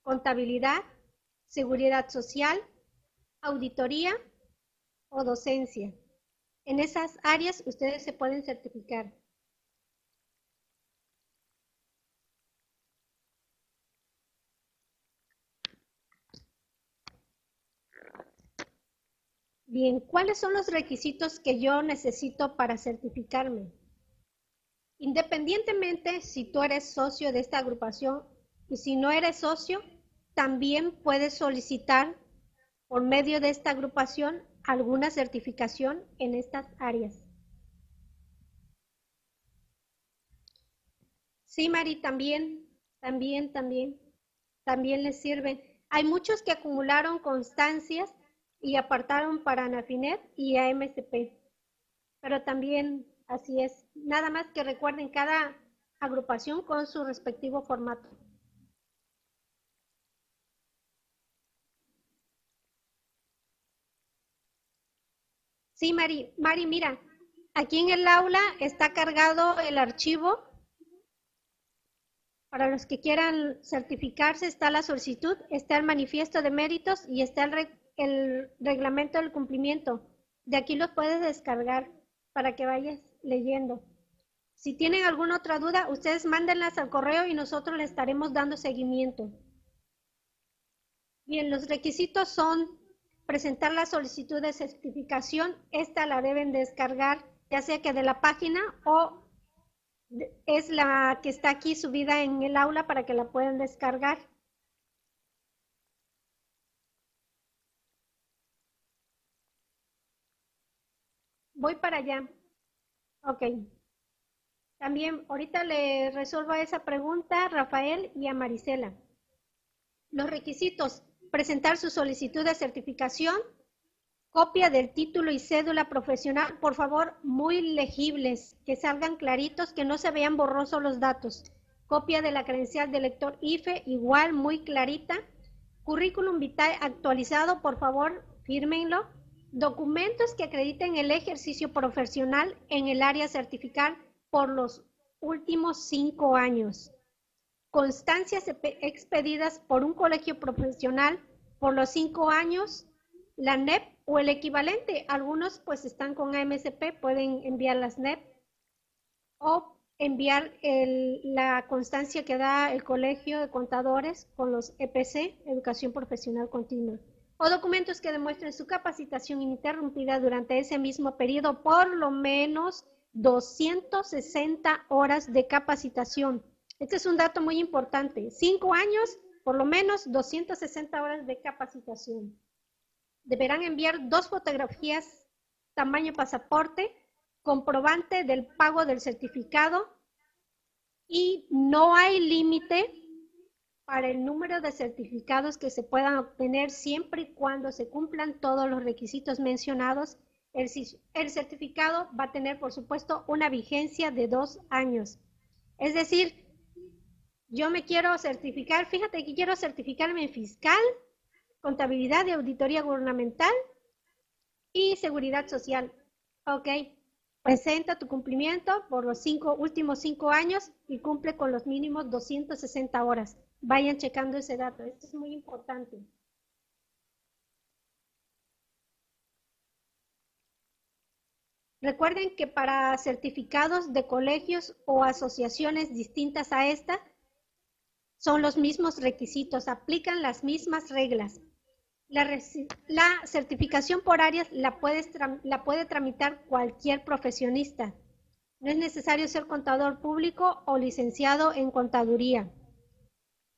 contabilidad, seguridad social, auditoría o docencia. En esas áreas ustedes se pueden certificar. Bien, ¿cuáles son los requisitos que yo necesito para certificarme? Independientemente si tú eres socio de esta agrupación y si no eres socio, también puedes solicitar por medio de esta agrupación alguna certificación en estas áreas. Sí, Mari, también, también, también, también les sirve. Hay muchos que acumularon constancias y apartaron para Anafinet y AMSP, pero también así es. Nada más que recuerden cada agrupación con su respectivo formato. Sí, Mari, Mari, mira, aquí en el aula está cargado el archivo. Para los que quieran certificarse está la solicitud, está el manifiesto de méritos y está el, reglamento del cumplimiento. De aquí los puedes descargar para que vayas leyendo. Si tienen alguna otra duda, ustedes mándenlas al correo y nosotros le estaremos dando seguimiento. Bien, los requisitos son presentar la solicitud de certificación, esta la deben descargar ya sea que de la página o es la que está aquí subida en el aula para que la puedan descargar. Voy para allá. Ok. También ahorita le resuelvo esa pregunta a Rafael y a Marisela. Los requisitos presentar su solicitud de certificación, copia del título y cédula profesional, por favor, muy legibles, que salgan claritos, que no se vean borrosos los datos. Copia de la credencial de lector IFE, igual, muy clarita. Currículum vitae actualizado, por favor, fírmenlo. Documentos que acrediten el ejercicio profesional en el área certifical por los últimos cinco años constancias expedidas por un colegio profesional por los cinco años, la NEP o el equivalente. Algunos pues están con AMSP, pueden enviar las NEP o enviar la constancia que da el colegio de contadores con los EPC, Educación Profesional Continua, o documentos que demuestren su capacitación ininterrumpida durante ese mismo periodo, por lo menos 260 horas de capacitación este es un dato muy importante. Cinco años, por lo menos 260 horas de capacitación. Deberán enviar dos fotografías tamaño pasaporte, comprobante del pago del certificado y no hay límite para el número de certificados que se puedan obtener siempre y cuando se cumplan todos los requisitos mencionados. El, certificado va a tener, por supuesto, una vigencia de dos años. Es decir, yo me quiero certificar, fíjate que quiero certificarme en fiscal, contabilidad y auditoría gubernamental y seguridad social. Ok, presenta tu cumplimiento por los cinco, últimos cinco años y cumple con los mínimos 260 horas. Vayan checando ese dato, esto es muy importante. Recuerden que para certificados de colegios o asociaciones distintas a esta, son los mismos requisitos, aplican las mismas reglas. La, certificación por áreas la, puede tramitar cualquier profesionista. No es necesario ser contador público o licenciado en contaduría.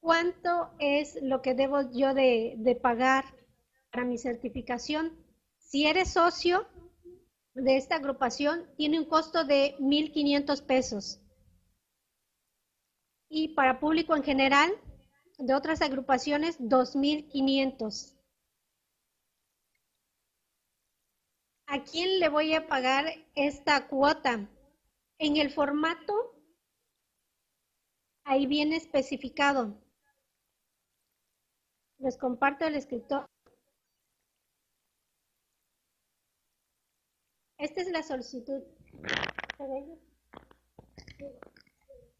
¿Cuánto es lo que debo yo de, de pagar para mi certificación? Si eres socio de esta agrupación, tiene un costo de 1.500 pesos y para público en general de otras agrupaciones 2.500. ¿A quién le voy a pagar esta cuota? En el formato, ahí viene especificado. Les comparto el escritor. Esta es la solicitud.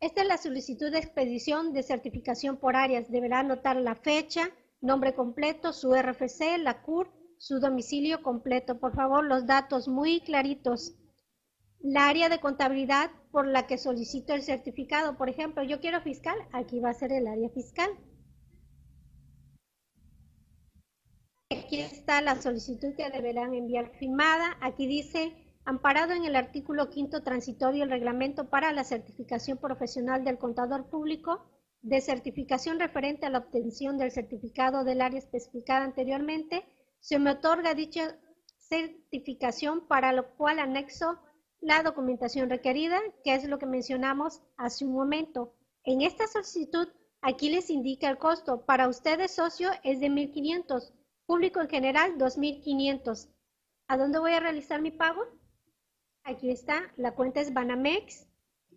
Esta es la solicitud de expedición de certificación por áreas. Deberá anotar la fecha, nombre completo, su RFC, la CUR, su domicilio completo. Por favor, los datos muy claritos. La área de contabilidad por la que solicito el certificado. Por ejemplo, yo quiero fiscal, aquí va a ser el área fiscal. Aquí está la solicitud que deberán enviar firmada. Aquí dice amparado en el artículo quinto transitorio del reglamento para la certificación profesional del contador público, de certificación referente a la obtención del certificado del área especificada anteriormente, se me otorga dicha certificación para lo cual anexo la documentación requerida, que es lo que mencionamos hace un momento. En esta solicitud, aquí les indica el costo. Para ustedes, socio, es de 1.500. Público en general, 2.500. ¿A dónde voy a realizar mi pago? Aquí está, la cuenta es Banamex,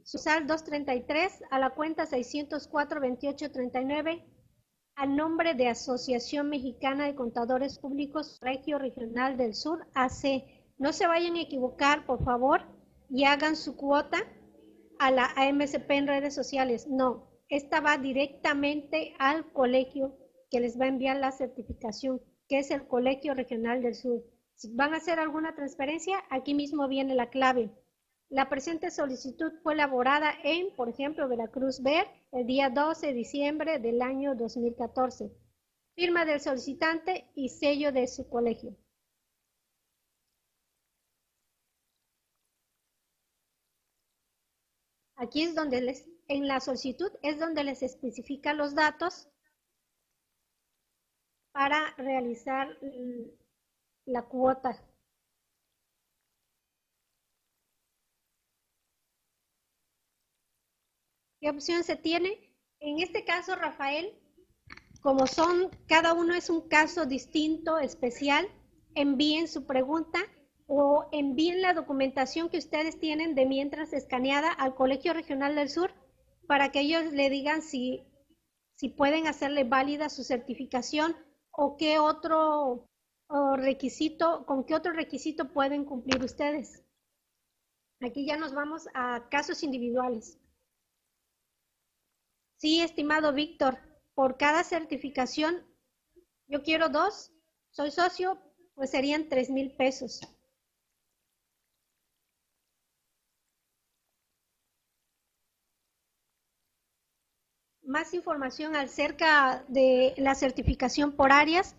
SUSAL 233, a la cuenta 604-2839, a nombre de Asociación Mexicana de Contadores Públicos Regio Regional del Sur, AC. No se vayan a equivocar, por favor, y hagan su cuota a la AMCP en redes sociales. No, esta va directamente al colegio que les va a enviar la certificación, que es el Colegio Regional del Sur. Si van a hacer alguna transferencia, aquí mismo viene la clave. La presente solicitud fue elaborada en, por ejemplo, Veracruz Ver el día 12 de diciembre del año 2014. Firma del solicitante y sello de su colegio. Aquí es donde les, en la solicitud es donde les especifica los datos para realizar la cuota. ¿Qué opción se tiene? En este caso, Rafael, como son, cada uno es un caso distinto, especial, envíen su pregunta o envíen la documentación que ustedes tienen de mientras escaneada al Colegio Regional del Sur para que ellos le digan si, si pueden hacerle válida su certificación o qué otro requisito, con qué otro requisito pueden cumplir ustedes. Aquí ya nos vamos a casos individuales. Sí, estimado Víctor, por cada certificación, yo quiero dos, soy socio, pues serían tres mil pesos. Más información acerca de la certificación por áreas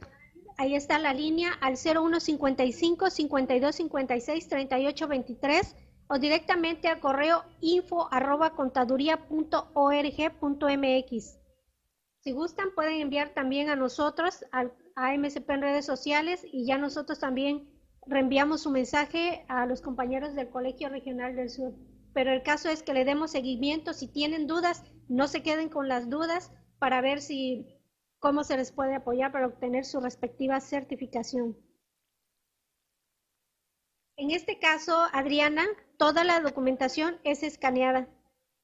Ahí está la línea al 0155 5256 3823 o directamente al correo info arroba contaduría.org.mx. Si gustan, pueden enviar también a nosotros, a MSP en redes sociales y ya nosotros también reenviamos su mensaje a los compañeros del Colegio Regional del Sur. Pero el caso es que le demos seguimiento. Si tienen dudas, no se queden con las dudas para ver si cómo se les puede apoyar para obtener su respectiva certificación. En este caso, Adriana, toda la documentación es escaneada.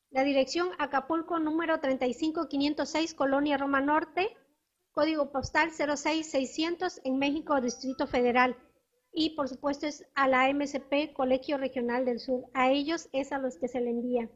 La dirección Acapulco número 35506, Colonia Roma Norte, código postal 06600 en México, Distrito Federal. Y por supuesto es a la MSP, Colegio Regional del Sur. A ellos es a los que se le envía.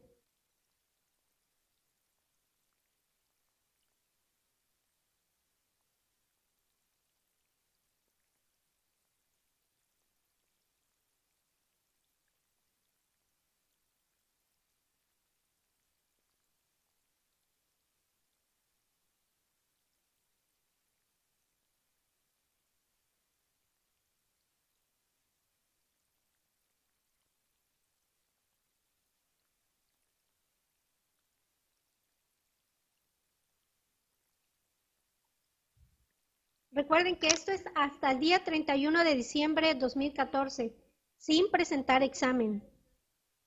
Recuerden que esto es hasta el día 31 de diciembre de 2014, sin presentar examen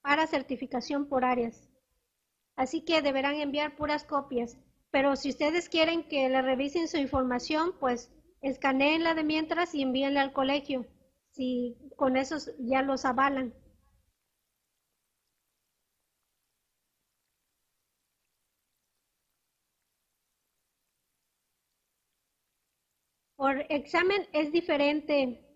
para certificación por áreas. Así que deberán enviar puras copias. Pero si ustedes quieren que le revisen su información, pues escaneenla de mientras y envíenla al colegio. Si con eso ya los avalan. Por examen es diferente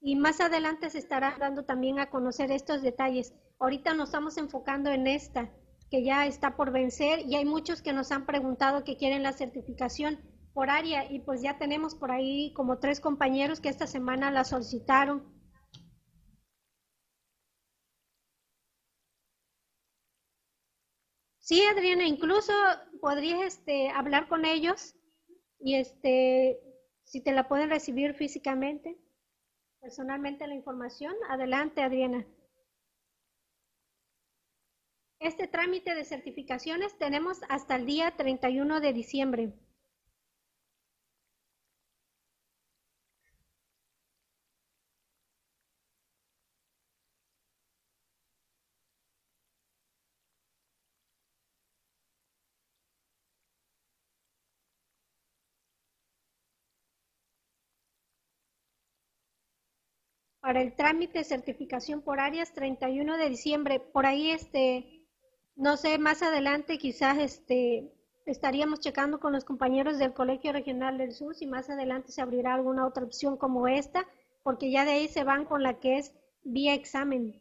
y más adelante se estará dando también a conocer estos detalles. Ahorita nos estamos enfocando en esta, que ya está por vencer y hay muchos que nos han preguntado que quieren la certificación, por área y pues ya tenemos por ahí como tres compañeros que esta semana la solicitaron. Sí, Adriana, incluso podrías este, hablar con ellos y este, si te la pueden recibir físicamente, personalmente la información. Adelante, Adriana. Este trámite de certificaciones tenemos hasta el día 31 de diciembre. Para el trámite de certificación por áreas 31 de diciembre. Por ahí, este, no sé, más adelante quizás este, estaríamos checando con los compañeros del Colegio Regional del Sur si más adelante se abrirá alguna otra opción como esta, porque ya de ahí se van con la que es vía examen.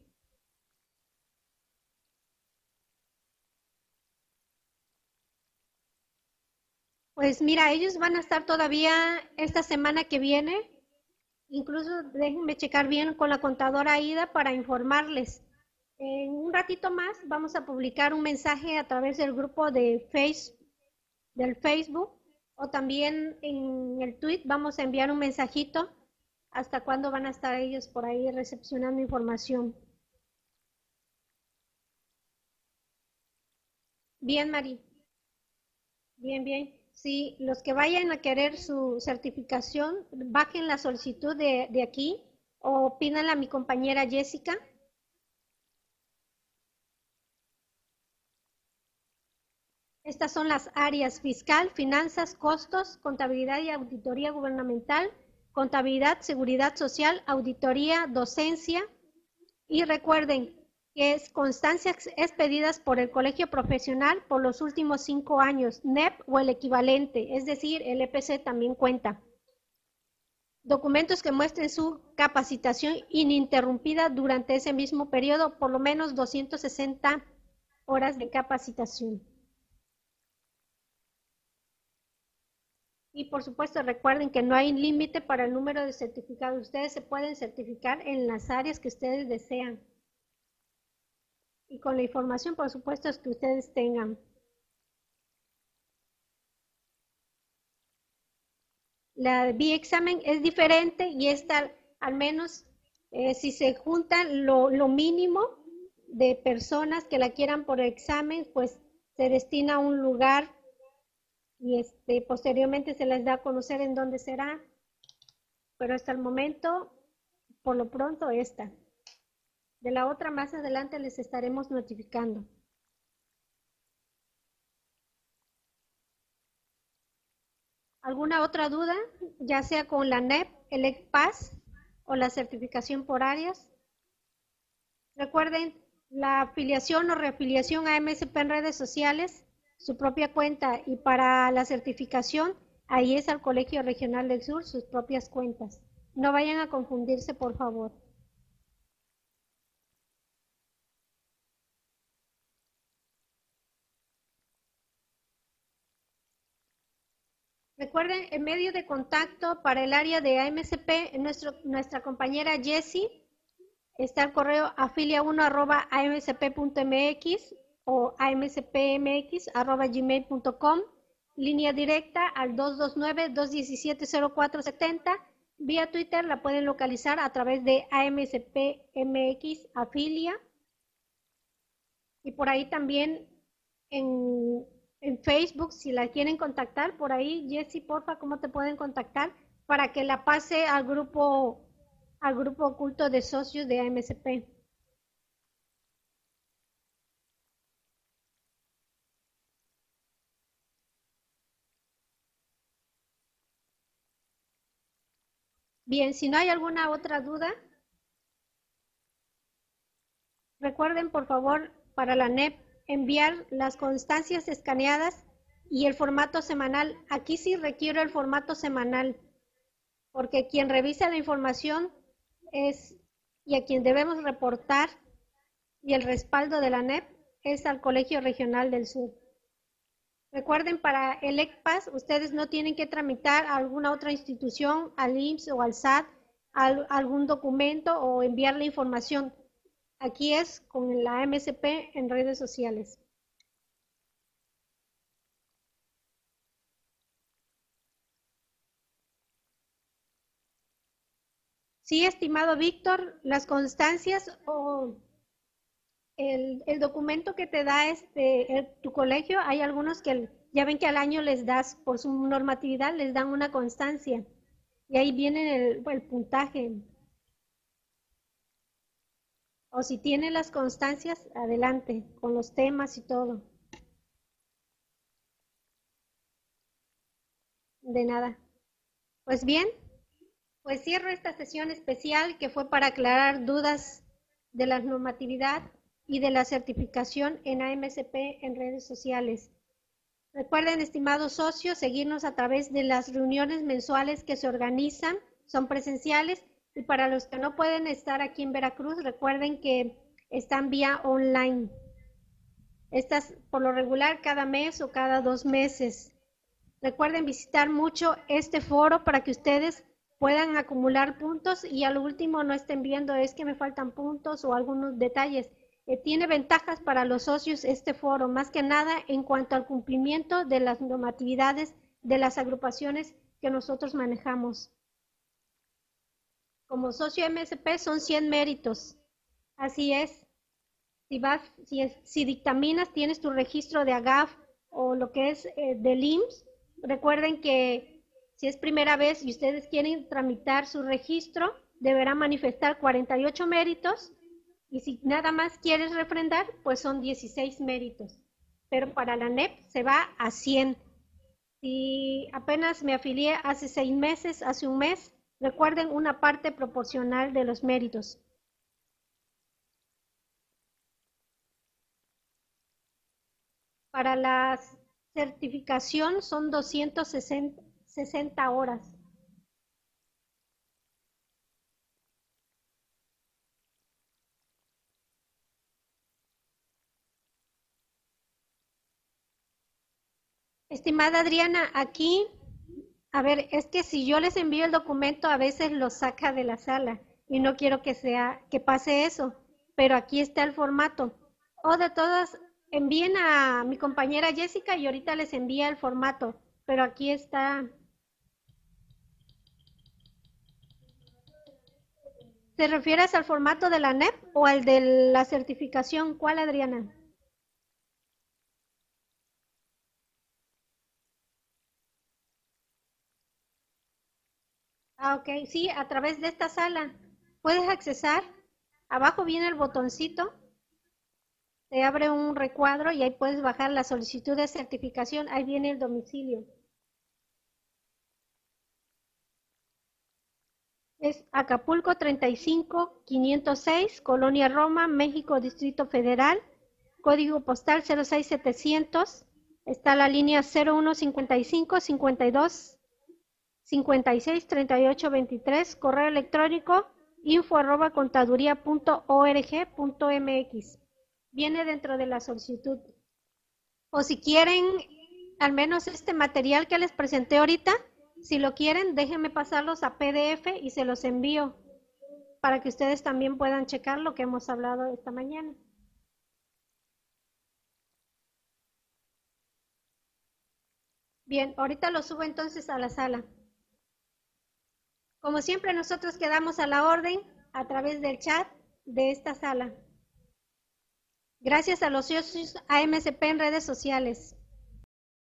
Pues mira, ellos van a estar todavía esta semana que viene Incluso déjenme checar bien con la contadora Aida para informarles. En un ratito más vamos a publicar un mensaje a través del grupo de face, del Facebook o también en el tweet vamos a enviar un mensajito hasta cuándo van a estar ellos por ahí recepcionando información. Bien, Mari. Bien, bien. Sí, los que vayan a querer su certificación, bajen la solicitud de, aquí o pídanla a mi compañera Jessica. Estas son las áreas fiscal, finanzas, costos, contabilidad y auditoría gubernamental, contabilidad, seguridad social, auditoría, docencia. Y recuerden, que es constancias expedidas por el colegio profesional por los últimos cinco años, NEP o el equivalente, es decir, el EPC también cuenta. Documentos que muestren su capacitación ininterrumpida durante ese mismo periodo, por lo menos 260 horas de capacitación. Y por supuesto recuerden que no hay límite para el número de certificados. Ustedes se pueden certificar en las áreas que ustedes desean y con la información, por supuesto, que ustedes tengan. La B-examen es diferente y esta, al menos, eh, si se juntan lo, lo mínimo de personas que la quieran por examen, pues se destina a un lugar y este, posteriormente se les da a conocer en dónde será. Pero hasta el momento, por lo pronto, esta. De la otra más adelante les estaremos notificando. ¿Alguna otra duda, ya sea con la NEP, el ECPAS o la certificación por áreas? Recuerden, la afiliación o reafiliación a MSP en redes sociales, su propia cuenta y para la certificación, ahí es al Colegio Regional del Sur, sus propias cuentas. No vayan a confundirse, por favor. Recuerden, el medio de contacto para el área de AMCP, nuestra compañera Jessie, está el correo afilia1 amcp.mx o amcpmx.gmail.com, línea directa al 229-217-0470. Vía Twitter la pueden localizar a través de amcpmx afilia. Y por ahí también en en Facebook, si la quieren contactar, por ahí, Jessy, porfa, ¿cómo te pueden contactar? Para que la pase al grupo, al grupo oculto de socios de AMSP. Bien, si no hay alguna otra duda, recuerden por favor para la NEP enviar las constancias escaneadas y el formato semanal. Aquí sí requiero el formato semanal, porque quien revisa la información es y a quien debemos reportar y el respaldo de la NEP es al Colegio Regional del Sur. Recuerden, para el ECPAS, ustedes no tienen que tramitar a alguna otra institución, al IMSS o al SAT, algún documento o enviar la información. Aquí es con la MSP en redes sociales. Sí, estimado Víctor, las constancias o el, documento que te da este tu colegio, hay algunos que ya ven que al año les das, por su normatividad, les dan una constancia. Y ahí viene el, el puntaje. O si tiene las constancias, adelante, con los temas y todo. De nada. Pues bien, pues cierro esta sesión especial que fue para aclarar dudas de la normatividad y de la certificación en AMSP en redes sociales. Recuerden, estimados socios, seguirnos a través de las reuniones mensuales que se organizan, son presenciales, y para los que no pueden estar aquí en Veracruz, recuerden que están vía online. Estas por lo regular cada mes o cada dos meses. Recuerden visitar mucho este foro para que ustedes puedan acumular puntos y al último no estén viendo es que me faltan puntos o algunos detalles. Eh, tiene ventajas para los socios este foro, más que nada en cuanto al cumplimiento de las normatividades de las agrupaciones que nosotros manejamos. Como socio MSP son 100 méritos. Así es. Si, vas, si, dictaminas, tienes tu registro de AGAF o lo que es eh, del IMSS, recuerden que si es primera vez y ustedes quieren tramitar su registro, deberán manifestar 48 méritos y si nada más quieres refrendar, pues son 16 méritos. Pero para la NEP se va a 100. Si apenas me afilié hace seis meses, hace un mes, recuerden una parte proporcional de los méritos. Para la certificación son 260 60 horas. Estimada Adriana, aquí, a ver, es que si yo les envío el documento, a veces lo saca de la sala y no quiero que sea, que pase eso, pero aquí está el formato. O de todas, envíen a mi compañera Jessica y ahorita les envía el formato, pero aquí está ¿Te refieres al formato de la NEP o al de la certificación? ¿Cuál, Adriana? Ah, ok. Sí, a través de esta sala. Puedes accesar. Abajo viene el botoncito. Te abre un recuadro y ahí puedes bajar la solicitud de certificación. Ahí viene el domicilio. Es Acapulco 35 506, Colonia Roma, México, Distrito Federal, código postal 06700. Está la línea 0155 52 56 38 23, correo electrónico info arroba contaduría.org.mx. Viene dentro de la solicitud. O si quieren, al menos este material que les presenté ahorita, si lo quieren, déjenme pasarlos a PDF y se los envío para que ustedes también puedan checar lo que hemos hablado esta mañana. Bien, ahorita lo subo entonces a la sala. Como siempre, nosotros quedamos a la orden a través del chat de esta sala. Gracias a los socios AMSP en redes sociales.